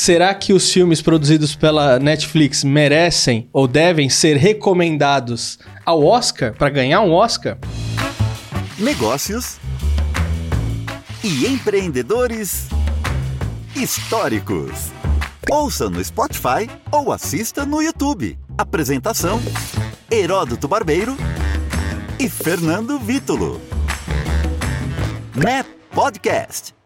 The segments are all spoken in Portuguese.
Será que os filmes produzidos pela Netflix merecem ou devem ser recomendados ao Oscar para ganhar um Oscar? Negócios e empreendedores históricos. Ouça no Spotify ou assista no YouTube. Apresentação: Heródoto Barbeiro e Fernando Vítulo. Net Podcast.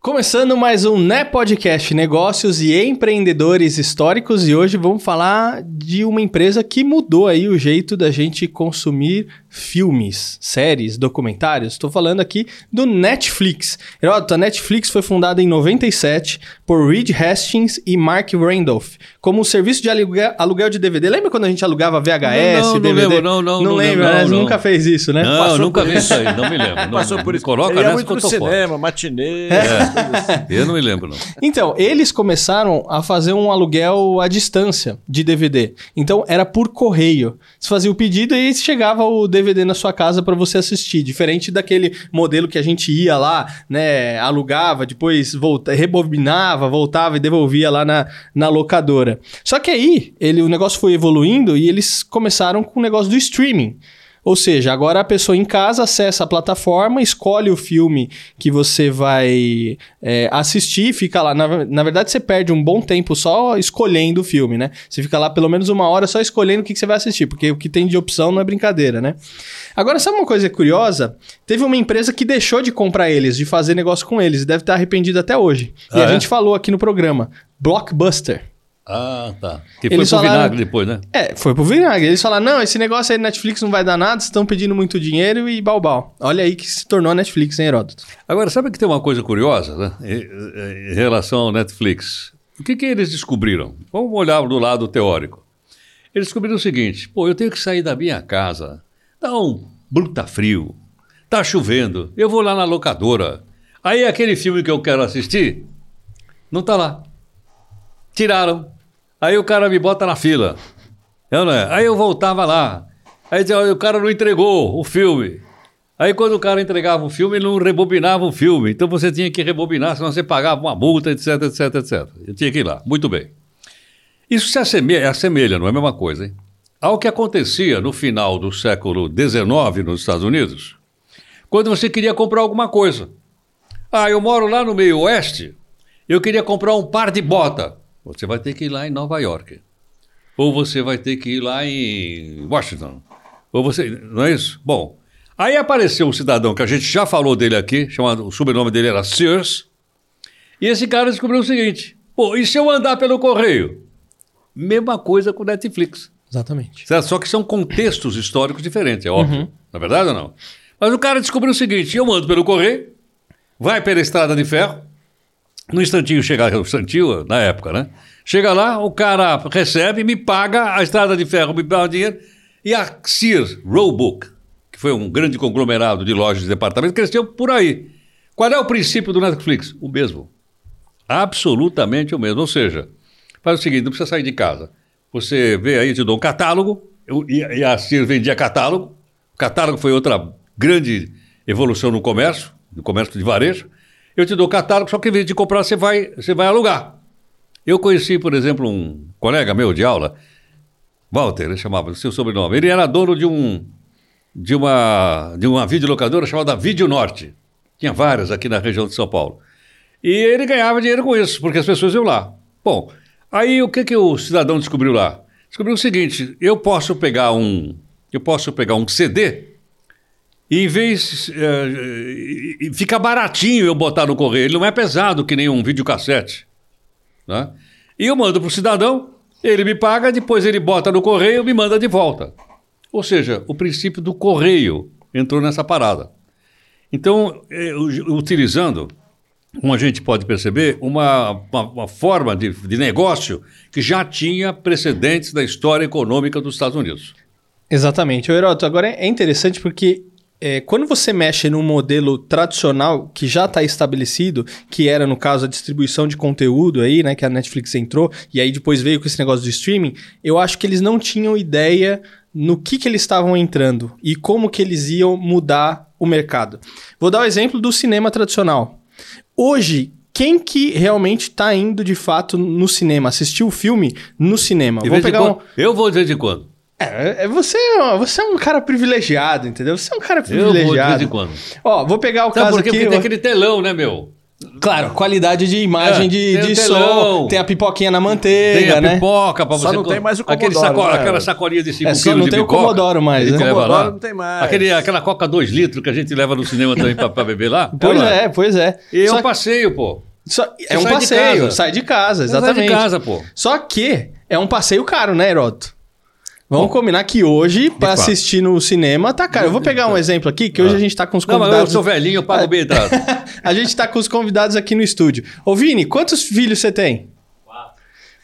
Começando mais um Né Podcast Negócios e Empreendedores Históricos e hoje vamos falar de uma empresa que mudou aí o jeito da gente consumir filmes, séries, documentários. Estou falando aqui do Netflix. Heródoto, a Netflix foi fundada em 97 por Reed Hastings e Mark Randolph como um serviço de aluguel, aluguel de DVD. Lembra quando a gente alugava VHS, não, não, DVD? Não, lembro, não, não. Não, não lembro, né? não, Nunca fez isso, né? Não, Passou nunca por vi isso. aí, não me lembro. Não, Passou não, por isso. Coloca ia nessa muito que eu no tô fora. cinema, matinê. É. Eu não me lembro, não. Então, eles começaram a fazer um aluguel à distância de DVD. Então, era por correio. Você fazia o pedido e chegava o DVD na sua casa para você assistir. Diferente daquele modelo que a gente ia lá, né? Alugava, depois volta, rebobinava, voltava e devolvia lá na, na locadora. Só que aí, ele, o negócio foi evoluindo e eles começaram com o negócio do streaming. Ou seja, agora a pessoa em casa acessa a plataforma, escolhe o filme que você vai é, assistir, fica lá. Na, na, verdade, você perde um bom tempo só escolhendo o filme, né? Você fica lá pelo menos uma hora só escolhendo o que, que você vai assistir, porque o que tem de opção não é brincadeira, né? Agora, sabe uma coisa curiosa? Teve uma empresa que deixou de comprar eles, de fazer negócio com eles, e deve estar arrependido até hoje. E Ah, a é? gente falou aqui no programa: Blockbuster. Ah, tá. Que foi pro falaram- vinagre depois, né? É, foi pro vinagre. Eles falaram: não, esse negócio aí da Netflix não vai dar nada, estão pedindo muito dinheiro e balbal. Olha aí que se tornou a Netflix, hein, Heródoto? Agora, sabe que tem uma coisa curiosa, né? Em, em relação ao Netflix. O que, que eles descobriram? Vamos olhar do lado teórico. Eles descobriram o seguinte: pô, eu tenho que sair da minha casa. Tá um bruta frio. Tá chovendo. Eu vou lá na locadora. Aí aquele filme que eu quero assistir não tá lá. Tiraram. Aí o cara me bota na fila. Eu é? Aí eu voltava lá. Aí dizia, "Olha, o cara não entregou o filme. Aí quando o cara entregava o filme, ele não rebobinava o filme. Então você tinha que rebobinar, senão você pagava uma multa, etc, etc, etc. Eu tinha que ir lá. Muito bem. Isso se assemelha, assemelha, não é a mesma coisa, hein? Ao que acontecia no final do século XIX nos Estados Unidos, quando você queria comprar alguma coisa. Ah, eu moro lá no meio oeste, eu queria comprar um par de bota. Você vai ter que ir lá em Nova York. Ou você vai ter que ir lá em Washington. Ou você. Não é isso? Bom. Aí apareceu um cidadão que a gente já falou dele aqui, chamado, o sobrenome dele era Sears. E esse cara descobriu o seguinte: pô, e se eu andar pelo correio? Mesma coisa com Netflix. Exatamente. Certo? Só que são contextos históricos diferentes, é óbvio. Na verdade ou não? Mas o cara descobriu o seguinte: eu mando pelo correio, vai pela estrada de ferro, no instantinho chega o instantinho, na época, né? Chega lá, o cara recebe, me paga, a estrada de ferro me dá o dinheiro, e a Sears Roebuck, que foi um grande conglomerado de lojas de departamento, cresceu por aí. Qual é o princípio do Netflix? O mesmo. Absolutamente o mesmo. Ou seja, faz o seguinte: não precisa sair de casa. Você vê aí, eu te dou um catálogo, eu- e, e a Sears vendia catálogo. O catálogo foi outra grande evolução no comércio, no comércio de varejo. Eu te dou catálogo, só que em vez de comprar, você vai, você vai alugar. Eu conheci, por exemplo, um colega meu de aula, Walter, ele chamava, seu sobrenome. Ele era dono de um de uma de uma videolocadora chamada Vídeo Norte. Tinha várias aqui na região de São Paulo. E ele ganhava dinheiro com isso, porque as pessoas iam lá. Bom, aí o que, que o cidadão descobriu lá? Descobriu o seguinte: eu posso pegar um, eu posso pegar um CD e em vez e fica baratinho eu botar no correio. Ele não é pesado que nem um videocassete. Né? E eu mando para o cidadão, ele me paga, depois ele bota no correio e me manda de volta. Ou seja, o princípio do correio entrou nessa parada. Então, eh, utilizando, como a gente pode perceber, uma, uma, uma forma de, de negócio que já tinha precedentes da história econômica dos Estados Unidos. Exatamente. Ô, Heroto, agora é interessante porque é, quando você mexe num modelo tradicional que já está estabelecido, que era, no caso, a distribuição de conteúdo aí, né, que a Netflix entrou, e aí depois veio com esse negócio do streaming, eu acho que eles não tinham ideia no que, que eles estavam entrando e como que eles iam mudar o mercado. Vou dar o exemplo do cinema tradicional. Hoje, quem que realmente tá indo de fato no cinema, assistir o filme no cinema. Pegar um... quando- Eu vou de vez em quando. É, é, você, você é um cara privilegiado, entendeu? Você é um cara Eu vou de vez privilegiado. em quando. Ó, vou pegar o Sabe caso por quê? aqui. Porque tem aquele telão, né, meu? Claro, qualidade de imagem, É, de, tem de som, tem a pipoquinha na Tem manteiga, a né? pipoca pra Só você... não tem mais o aquele saco- né? Aquela sacolinha de 5 É, quilos só não de tem o. Commodore mais, né? lá. não tem mais. Aquele, aquela coca 2 litros que a gente leva no cinema também pra, pra beber lá. Pois lá. é, pois é. E é Só um passeio, pô. Só- é um de passeio, casa. sai de casa, Você sai exatamente. de casa, pô. Só que é um passeio caro, né, Heroto? Vamos Bom, combinar que hoje, pra fato. assistir no cinema, tá caro. Eu vou pegar um exemplo aqui, que hoje a gente tá com os Não, mas eu convidados. sou velhinho, eu pago bem entrada. a gente tá com os convidados aqui no estúdio. Ô, Vini, quantos filhos você tem?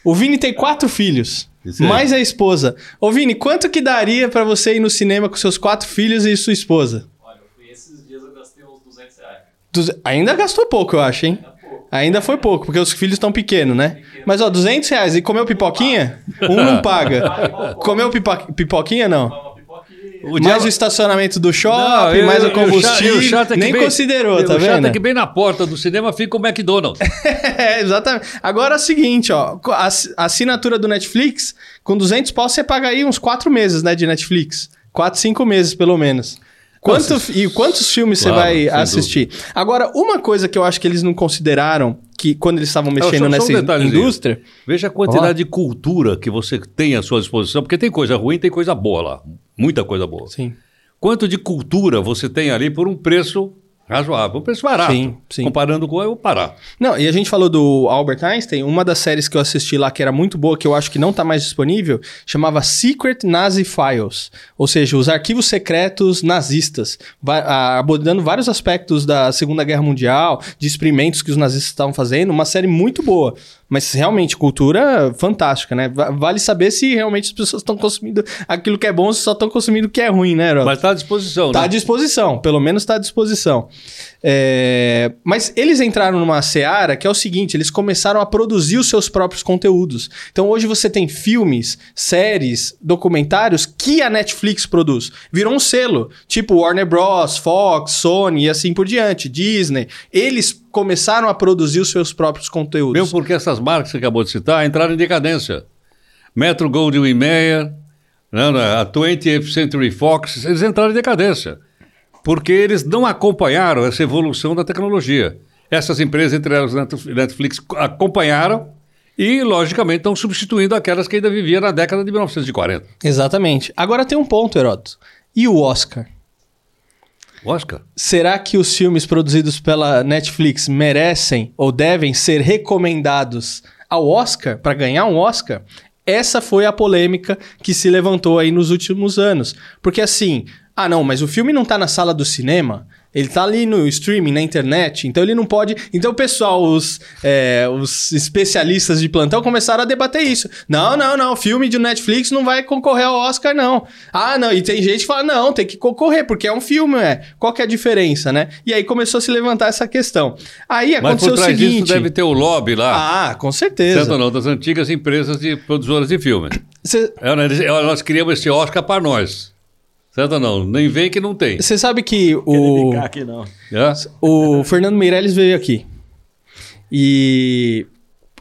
O Vini tem quatro filhos. Mais a esposa. Ô, Vini, quanto que daria pra você ir no cinema com seus quatro filhos e sua esposa? Olha, eu fui esses dias, eu gastei uns 200 reais. Duze- Ainda gastou pouco, eu acho, hein? Ainda foi pouco, porque os filhos estão pequenos, né? Mas, ó, 200 reais. E comeu pipoquinha? Um não paga. Comeu pipo- pipoquinha, não? O mais o estacionamento do Não, shopping, eu- mais o eu- combustível. o chato é que Nem bem- considerou, tá O chato vendo? é que bem na porta do cinema fica o McDonald's. É, exatamente. Agora é o seguinte, ó. A assinatura do Netflix, com 200 pau, você paga aí uns 4 meses, né, de Netflix. 4, 5 meses, pelo menos. Quanto, e quantos filmes Claro, você vai assistir? Agora, uma coisa que eu acho que eles não consideraram, que quando eles estavam mexendo um nessa detalhezinho. indústria... Veja a quantidade de cultura que você tem à sua disposição, porque tem coisa ruim, tem coisa boa lá. Muita coisa boa. Sim. Quanto de cultura você tem ali por um preço razoável, um preço barato. Sim, sim. Comparando com o barato. Não, e a gente falou do Albert Einstein, uma das séries que eu assisti lá que era muito boa, que eu acho que não tá mais disponível, chamava Secret Nazi Files, ou seja, os arquivos secretos nazistas, abordando vários aspectos da Segunda Guerra Mundial, de experimentos que os nazistas estavam fazendo, uma série muito boa. Mas realmente, cultura fantástica, né? Va- Vale saber se realmente as pessoas estão consumindo aquilo que é bom ou se só estão consumindo o que é ruim, né, Herói? Mas está à disposição, Tá à né? disposição, pelo menos está à disposição. É, Mas eles entraram numa seara que é o seguinte: eles começaram a produzir os seus próprios conteúdos. Então hoje você tem filmes, séries, documentários que a Netflix produz. Virou um selo, tipo Warner Bros., Fox, Sony e assim por diante, Disney. Eles começaram a produzir os seus próprios conteúdos. Mesmo porque essas marcas que você acabou de citar entraram em decadência. Metro Goldwyn Mayer, né, a 20th Century Fox, eles entraram em decadência. Porque eles não acompanharam essa evolução da tecnologia. Essas empresas, entre elas Net- Netflix, acompanharam e, logicamente, estão substituindo aquelas que ainda viviam na década de 1940. Exatamente. Agora tem um ponto, Heródoto. E o Oscar? Oscar? Será que os filmes produzidos pela Netflix merecem ou devem ser recomendados ao Oscar para ganhar um Oscar? Essa foi a polêmica que se levantou aí nos últimos anos. Porque assim, ah não, mas o filme não tá na sala do cinema, ele tá ali no streaming, na internet, então ele não pode. Então, pessoal, os, é, os especialistas de plantão começaram a debater isso. Não, não, não, filme de Netflix não vai concorrer ao Oscar, não. Ah, não, e tem gente que fala, não, tem que concorrer, porque é um filme, é. Qual que é a diferença, né? E aí começou a se levantar essa questão. Aí Mas aconteceu por o trás seguinte. disso deve ter o lobby lá, Ah, com certeza. certo ou não? Das antigas empresas de produtoras de filme. Você É, Nós criamos esse Oscar para nós. Certo ou não? Nem vem que não tem. sabe que o. ficar aqui, não. É? O Fernando Meirelles veio aqui. E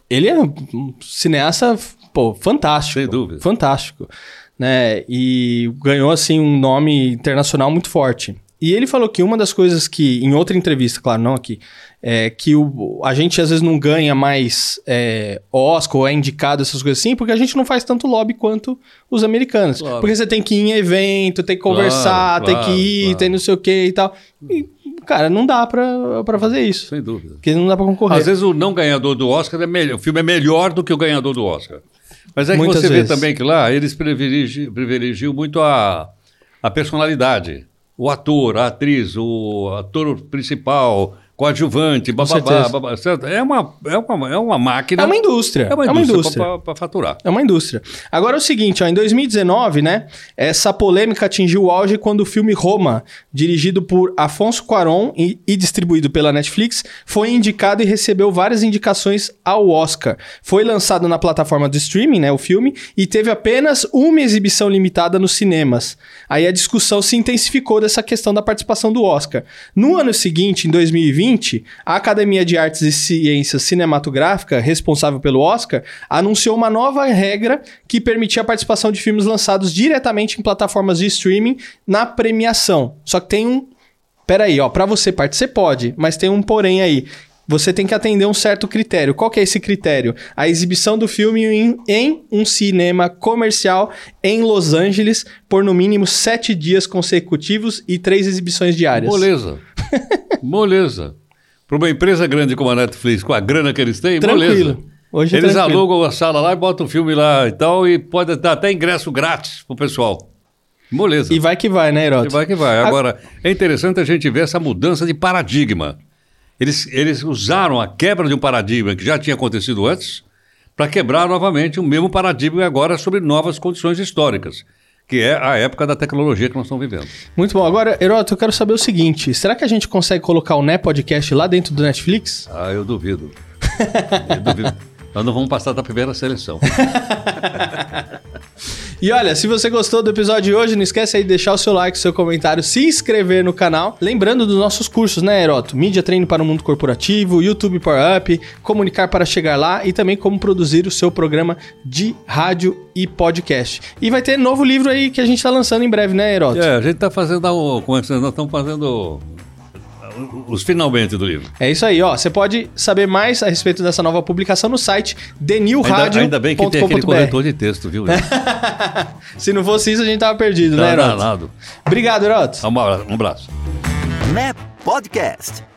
ele é um cineasta, pô, fantástico. Sem dúvida. Fantástico. Né? E ganhou, assim, um nome internacional muito forte. E ele falou que uma das coisas que, em outra entrevista, claro, não aqui, é que o, a gente às vezes não ganha mais é, Oscar ou é indicado, essas coisas assim, porque a gente não faz tanto lobby quanto os americanos. Claro. Porque você tem que ir em evento, tem que conversar, Claro, tem claro, que ir, tem não sei o que e tal. E, cara, não dá pra, pra fazer isso. Sem dúvida. Porque não dá pra concorrer. Às vezes o não ganhador do Oscar é melhor. O filme é melhor do que o ganhador do Oscar. Mas é que Muitas você vezes. vê também que lá eles privilegi- privilegiam muito a, a personalidade. O ator, a atriz, o ator principal, coadjuvante, bababá, babá, certo? É uma, é uma, é uma máquina. É uma indústria. É uma indústria para faturar. É uma indústria. Agora é o seguinte, ó, em 2019, né, essa polêmica atingiu o auge quando o filme Roma, dirigido por Afonso Cuarón e, e distribuído pela Netflix, foi indicado e recebeu várias indicações ao Oscar. Foi lançado na plataforma do streaming, né, o filme, e teve apenas uma exibição limitada nos cinemas. Aí a discussão se intensificou dessa questão da participação do Oscar. No ano seguinte, em 2020, 2020, a Academia de Artes e Ciências Cinematográfica, responsável pelo Oscar, anunciou uma nova regra que permitia a participação de filmes lançados diretamente em plataformas de streaming na premiação. Só que tem um. Peraí, ó, pra você participar, você pode, mas tem um porém aí. Você tem que atender um certo critério. Qual que é esse critério? A exibição do filme em, em um cinema comercial em Los Angeles por no mínimo sete dias consecutivos e três exibições diárias. Moleza. Moleza. Para uma empresa grande como a Netflix, com a grana que eles têm, Tranquilo. moleza. Hoje é eles tranquilo. alugam a sala lá e botam o filme lá e tal, e pode dar até ingresso grátis pro pessoal. Moleza. E vai que vai, né, Heroto? E vai que vai. Agora, é interessante a gente ver essa mudança de paradigma. Eles, eles usaram a quebra de um paradigma que já tinha acontecido antes para quebrar novamente o mesmo paradigma agora sobre novas condições históricas, que é a época da tecnologia que nós estamos vivendo. Muito bom. Agora, Heroto, eu quero saber o seguinte: será que a gente consegue colocar o Né Podcast lá dentro do Netflix? Ah, eu duvido. Eu duvido. Nós não vamos passar da primeira seleção. E olha, se você gostou do episódio de hoje, não esquece aí de deixar o seu like, o seu comentário, se inscrever no canal. Lembrando dos nossos cursos, né, Heroto? Mídia Treino para o Mundo Corporativo, YouTube Power Up, Comunicar para Chegar Lá e também como produzir o seu programa de rádio e podcast. E vai ter novo livro aí que a gente tá lançando em breve, né, Heroto? É, a gente está fazendo, como é nós estamos fazendo os finalmente do livro. É isso aí, ó. Você pode saber mais a respeito dessa nova publicação no site denilradio.com.br. Ainda, ainda bem que tem aquele corretor de texto, viu? Se não fosse isso, a gente tava perdido, né, Tá Heroto? danado. Obrigado, Heroto. Um abra- um abraço. Né Podcast.